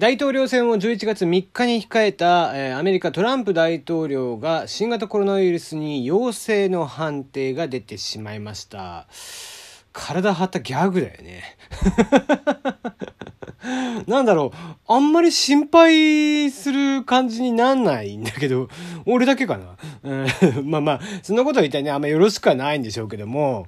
大統領選を11月3日に控えた、えー、アメリカトランプ大統領が新型コロナウイルスに陽性の判定が出てしまいました。体張ったギャグだよね。なんだろう、あんまり心配する感じになんないんだけど、俺だけかな。うん、まあまあ、そんなこと言ったらね、あんまよろしくはないんでしょうけども、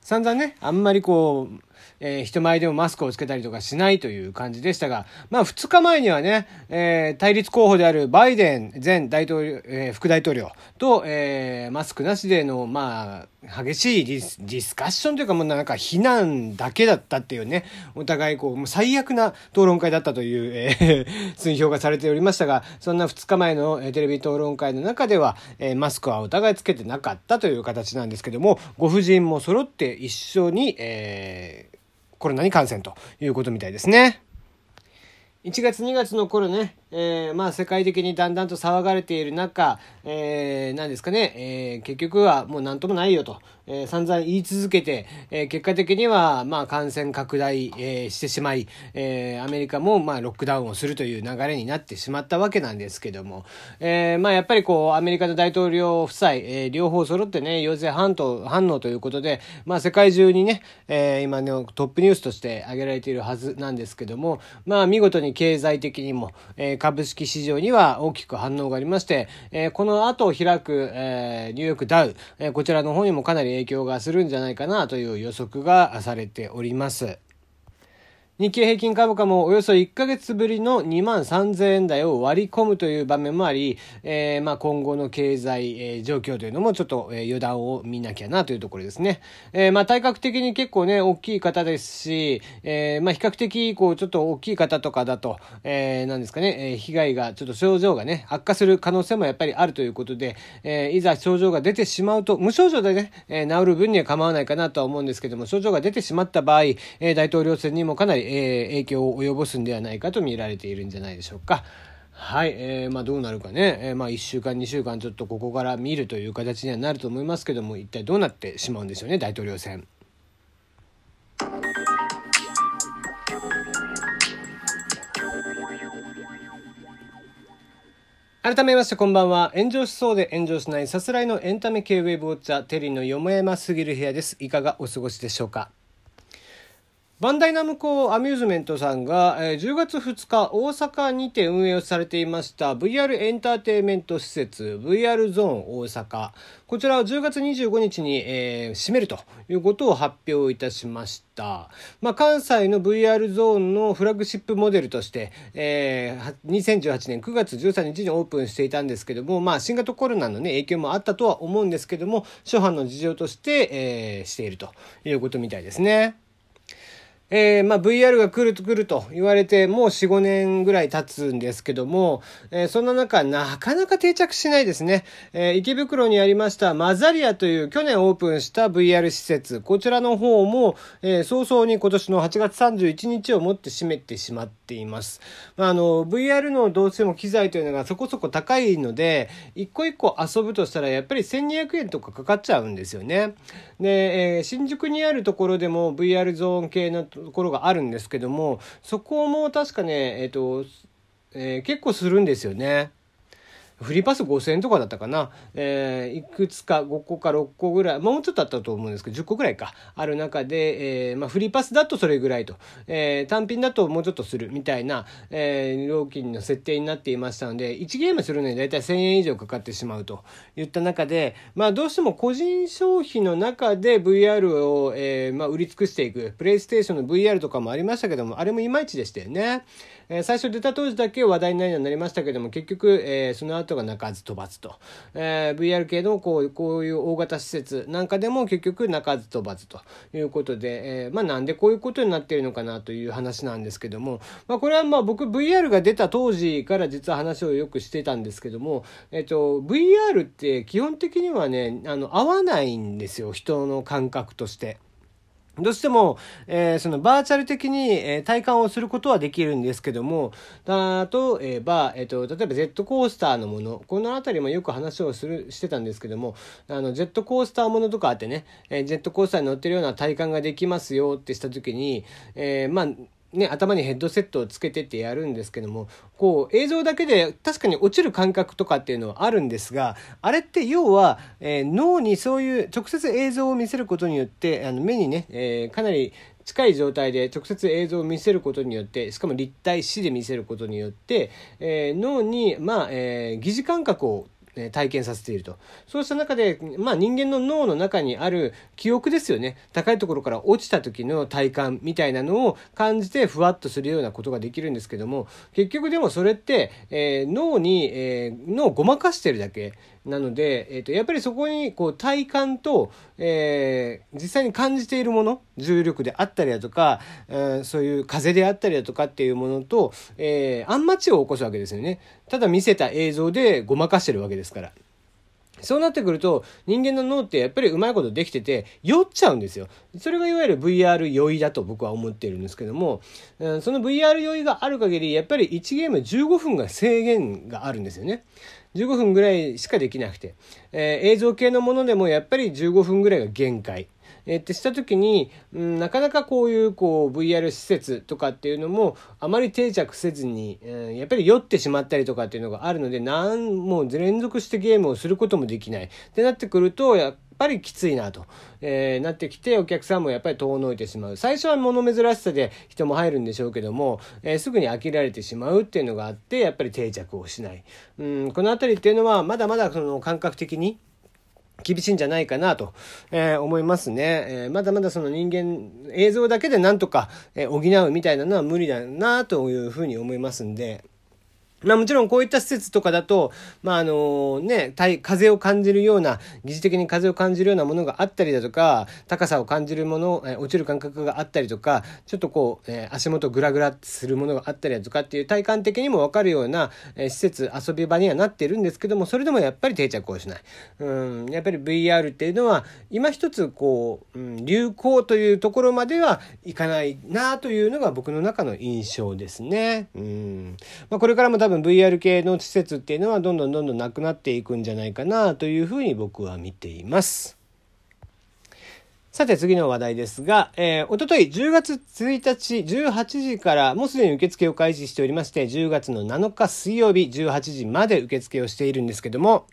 散々ね、あんまりこう、えー、人前でもマスクをつけたりとかしないという感じでしたが、まあ2日前にはね、えー、対立候補であるバイデン前大統領、えー、副大統領と、えー、マスクなしでの、まあ、激しいディスディスカッションというかもうなんか非難だけだったっていうね、お互いこう、もう最悪な討論会だったという、えー、推評がされておりましたが、そんな2日前の、テレビ討論会の中では、えー、マスクはお互いつけてなかったという形なんですけども、ご婦人も揃って一緒に、えー、コロナに感染ということみたいですね。1月2月の頃ね、えー、まあ世界的にだんだんと騒がれている中、えー、何ですかね、えー、結局はもう何ともないよと、えー、散々言い続けて、えー、結果的にはまあ感染拡大、えー、してしまい、えー、アメリカもまあロックダウンをするという流れになってしまったわけなんですけども、えー、まあやっぱりこうアメリカの大統領夫妻、えー、両方揃ってね、陽性反応反応ということで、まあ世界中にね、えー、今のトップニュースとして挙げられているはずなんですけども、まあ見事に経済的にも、えー、株式市場には大きく反応がありまして、え、この後開く、え、ニューヨークダウ、え、こちらの方にもかなり影響がするんじゃないかなという予測がされております。日経平均株価もおよそ1ヶ月ぶりの2万3000円台を割り込むという場面もあり、えー、まあ今後の経済、えー、状況というのもちょっと、えー、予断を見なきゃなというところですね。えー、まあ体格的に結構ね、大きい方ですし、えー、まあ比較的こうちょっと大きい方とかだと、えー、なんですかね、えー、被害がちょっと症状がね、悪化する可能性もやっぱりあるということで、えー、いざ症状が出てしまうと、無症状でね、えー、治る分には構わないかなとは思うんですけども、症状が出てしまった場合、えー、大統領選にもかなりえー、影響を及ぼすんではないかと見られているんじゃないでしょうか。はい、えー、まあどうなるかね、えー、まあ1週間2週間ちょっとここから見るという形にはなると思いますけども一体どうなってしまうんでしょうね大統領選。改めましてこんばんは。炎上しそうで炎上しないさすらいのエンタメ系ウェブウォッチャー、テリーのよもやますぎる部屋です。いかがお過ごしでしょうか？バンダイナムコアミューズメントさんが、10月2日大阪にて運営をされていました VR エンターテインメント施設 VR ゾーン大阪こちらを10月25日に、え、閉めるということを発表いたしました。まあ、関西の VR ゾーンのフラッグシップモデルとして、えー、2018年9月13日にオープンしていたんですけども、まあ、新型コロナのね、影響もあったとは思うんですけども、初版の事情として、えー、しているということみたいですね。えー、まあ、VR が来ると来ると言われて、もう4、5年ぐらい経つんですけども、えー、そんな中、なかなか定着しないですね。えー、池袋にありましたマザリアという去年オープンした VR 施設、こちらの方も、え早々に今年の8月31日をもって閉めてしまっています。まあ、あの、VR のどうしても機材というのがそこそこ高いので、一個一個遊ぶとしたらやっぱり1200円とかかかっちゃうんですよね。で、え新宿にあるところでも VR ゾーン系のところがあるんですけどもそこも確かねえっ、ー、と、えー、結構するんですよね。フリーパス5000円とかだったかな。えー、いくつか5個か6個ぐらい、もうちょっとあったと思うんですけど、10個ぐらいか、ある中で、えー、まあ、フリーパスだとそれぐらいと、えー、単品だともうちょっとするみたいな、えー、料金の設定になっていましたので、1ゲームするのに大体1000円以上かかってしまうといった中で、まあ、どうしても個人消費の中で VR を、えー、まあ、売り尽くしていく、プレイステーションの VR とかもありましたけども、あれもいまいちでしたよね。えー、最初出た当時だけ話題になりましたけども、結局、えー、その後が鳴かず飛ばずと。えー、VR 系のこうこういう大型施設なんかでも結局鳴かず飛ばずということで、えー、まあなんでこういうことになっているのかなという話なんですけども、まあこれはまあ僕 VR が出た当時から実は話をよくしてたんですけども、えっ、と、VR って基本的にはね、あの、合わないんですよ、人の感覚として。どうしても、えー、そのバーチャル的に、えー、体感をすることはできるんですけども、だとえば、えっ、ー、と、例えばジェットコースターのもの、このあたりもよく話をする、してたんですけども、あの、ジェットコースターものとかあってね、えジェットコースターに乗ってるような体感ができますよってした時に、えまあ、ね、頭にヘッドセットをつけてってやるんですけども、こう映像だけで確かに落ちる感覚とかっていうのはあるんですが、あれって要は、えー、脳にそういう直接映像を見せることによって、あの目にね、えー、かなり近い状態で直接映像を見せることによってしかも立体視で見せることによって、えー、脳に、まあえー、疑似感覚を体験させていると。そうした中で、まあ人間の脳の中にある記憶ですよね。高いところから落ちた時の体感みたいなのを感じてふわっとするようなことができるんですけども、結局でもそれって、えー、脳に、えー、脳をごまかしてるだけ。なので、えーと、やっぱりそこにこう体感と、えー、実際に感じているもの重力であったりだとか、えー、そういう風であったりだとかっていうものと、えー、アンマチを起こすわけですよねただ見せた映像でごまかしてるわけですから。そうなってくると人間の脳ってやっぱりうまいことできてて酔っちゃうんですよ。それがいわゆる VR 酔いだと僕は思っているんですけども、その VR 酔いがある限りやっぱり1ゲーム15分が制限があるんですよね。15分ぐらいしかできなくて、えー、映像系のものでもやっぱり15分ぐらいが限界。えー、ってした時に、うん、なかなかこういうこう VR 施設とかっていうのもあまり定着せずに、うん、やっぱり酔ってしまったりとかっていうのがあるので何もう連続してゲームをすることもできない。ってなってくるとやっぱりきついなと、えー、なってきてお客さんもやっぱり遠のいてしまう。最初は物珍しさで人も入るんでしょうけども、えー、すぐに飽きられてしまうっていうのがあってやっぱり定着をしない、うん、この辺りっていうのはまだまだその感覚的に厳しいんじゃないかなと、えー、思いますね、えー、まだまだその人間映像だけでなんとか、えー、補うみたいなのは無理だなというふうに思いますんで。まあもちろんこういった施設とかだと、まああのね、風を感じるような、疑似的に風を感じるようなものがあったりだとか、高さを感じるもの、え落ちる感覚があったりとか、ちょっとこう、え足元グラグラするものがあったりだとかっていう体感的にもわかるような、え施設、遊び場にはなってるんですけども、それでもやっぱり定着をしない。うん、やっぱり VR っていうのは、今一つこう、うん、流行というところまではいかないなというのが僕の中の印象ですね。うん。まあこれからも多分 VR 系の施設っていうのはどんどんどんどんなくなっていくんじゃないかなというふうに僕は見ています。さて次の話題ですが、えー、おととい10月1日18時からもうすでに受付を開始しておりまして、10月の7日水曜日18時まで受付をしているんですけども、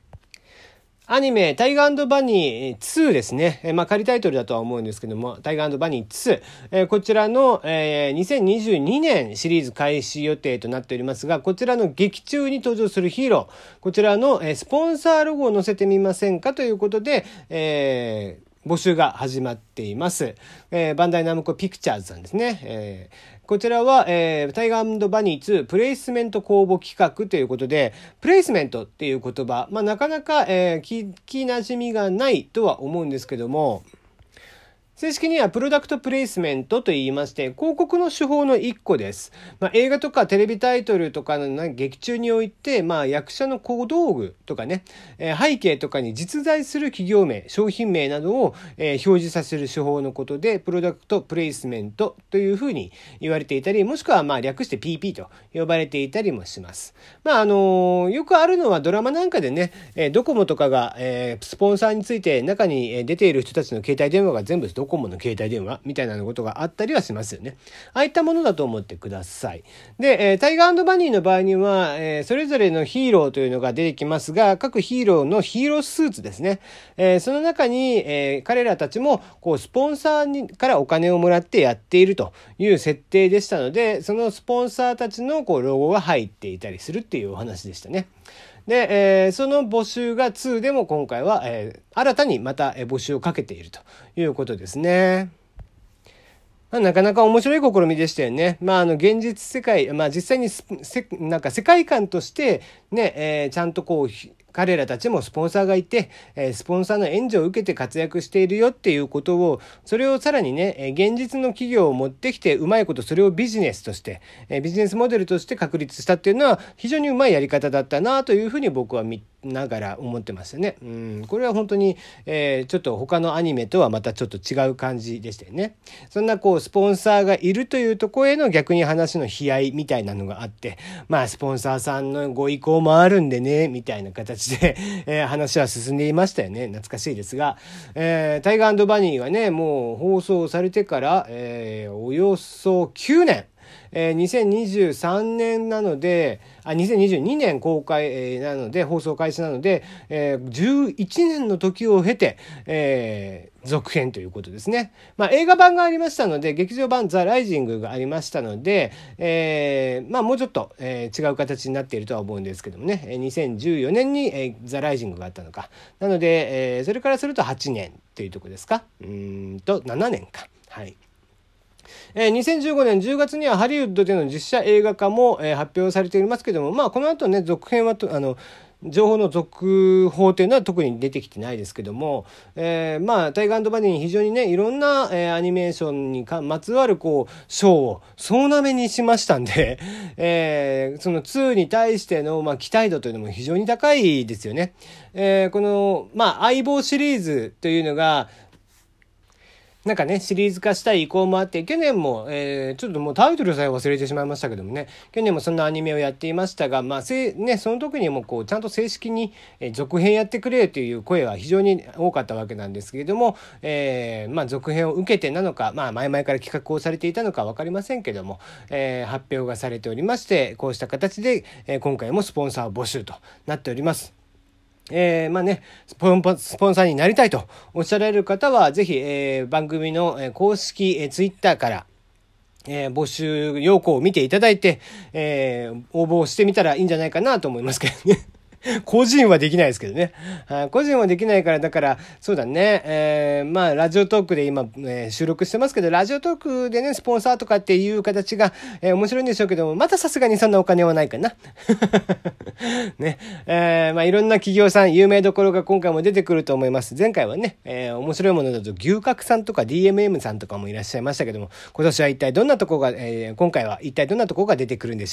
アニメ、タイガーバニー2ですね。え、まあ、仮タイトルだとは思うんですけども、タイガーバニー2。えー、こちらの、えー、2022年シリーズ開始予定となっておりますが、こちらの劇中に登場するヒーロー、こちらの、えー、スポンサーロゴを載せてみませんかということで、えー、募集が始まっています。えー、バンダイナムコピクチャーズさんですね。えー、こちらは、えー、タイガーバニー2プレイスメント公募企画ということで、プレイスメントっていう言葉、まあ、なかなか、えー、聞き馴染みがないとは思うんですけども、正式にはプロダクトプレイスメントと言いまして、広告の手法の一個です。まあ、映画とかテレビタイトルとかの劇中において、まあ、役者の小道具とかね、えー、背景とかに実在する企業名、商品名などを、えー、表示させる手法のことで、プロダクトプレイスメントというふうに言われていたり、もしくはまあ略して PP と呼ばれていたりもします。まあ、あのー、よくあるのはドラマなんかでね、えドコモとかが、えスポンサーについて中に出ている人たちの携帯電話が全部ドコモコモの携帯電話みたいなことがあったりはしますよね。ああいったものだと思ってください。で、えー、タイガーバニーの場合には、えー、それぞれのヒーローというのが出てきますが、各ヒーローのヒーロースーツですね。えー、その中に、えー、彼らたちも、こう、スポンサーにからお金をもらってやっているという設定でしたので、そのスポンサーたちのこうロゴが入っていたりするっていうお話でしたね。で、えー、その募集が2でも今回は、えー、新たにまた募集をかけているということですね。まあ、なかなか面白い試みでしたよね。まあ、あの、現実世界、まあ、実際にせ、なんか世界観として、ね、えー、ちゃんとこう、彼らたちもスポンサーがいて、えスポンサーの援助を受けて活躍しているよっていうことを、それをさらにね、え現実の企業を持ってきて、うまいことそれをビジネスとして、えビジネスモデルとして確立したっていうのは、非常にうまいやり方だったなというふうに僕は見ながら思ってますよね。うん、これは本当に、えー、ちょっと他のアニメとはまたちょっと違う感じでしたよね。そんなこう、スポンサーがいるというとこへの逆に話の悲哀みたいなのがあって、まあ、スポンサーさんのご意向もあるんでね、みたいな形形で、えー、話は進んでいましたよね。懐かしいですが、えー、タイガーバニーはね、もう放送されてから、えー、およそ9年、えー、2023年なので、あ、2022年公開なので、放送開始なので、えー、11年の時を経て、えー、続編ということですね。まあ、映画版がありましたので、劇場版ザ・ライジングがありましたので、えー、まあ、もうちょっと、えー、違う形になっているとは思うんですけどもね、2014年に、えー、ザ・ライジングがあったのか。なので、えー、それからすると8年というとこですか。うんと、7年か。はい。えー、2015年10月にはハリウッドでの実写映画化も、えー、発表されていますけども、まあ、この後ね、続編はと、あの、情報の続報というのは特に出てきてないですけども、えー、まあ、タイガーバディに非常にね、いろんな、えー、アニメーションにかまつわる、こう、賞を総なめにしましたんで、えー、その2に対しての、まあ、期待度というのも非常に高いですよね。えー、この、まあ、相棒シリーズというのが、なんかね、シリーズ化したい意向もあって、去年も、えー、ちょっともうタイトルさえ忘れてしまいましたけどもね、去年もそんなアニメをやっていましたが、まあ、せね、その時にもこう、ちゃんと正式に、え続編やってくれという声は非常に多かったわけなんですけれども、えー、まあ、続編を受けてなのか、まあ、前々から企画をされていたのか分かりませんけども、えー、発表がされておりまして、こうした形で、え今回もスポンサー募集となっております。えー、まあね、スポンスポンサーになりたいとおっしゃられる方は、ぜひ、えー、番組の公式、えー、ツイッターから、えー、募集要項を見ていただいて、えー、応募してみたらいいんじゃないかなと思いますけどね。個人はできないですけどね。個人はできないから、だから、そうだね。えー、まあ、ラジオトークで今、えー、収録してますけど、ラジオトークでね、スポンサーとかっていう形が、えー、面白いんでしょうけども、またさすがにそんなお金はないかな。ね。えー、まあ、いろんな企業さん、有名どころが今回も出てくると思います。前回はね、えー、面白いものだと牛角さんとか DMM さんとかもいらっしゃいましたけども、今年は一体どんなとこが、えー、今回は一体どんなとこが出てくるんでしょう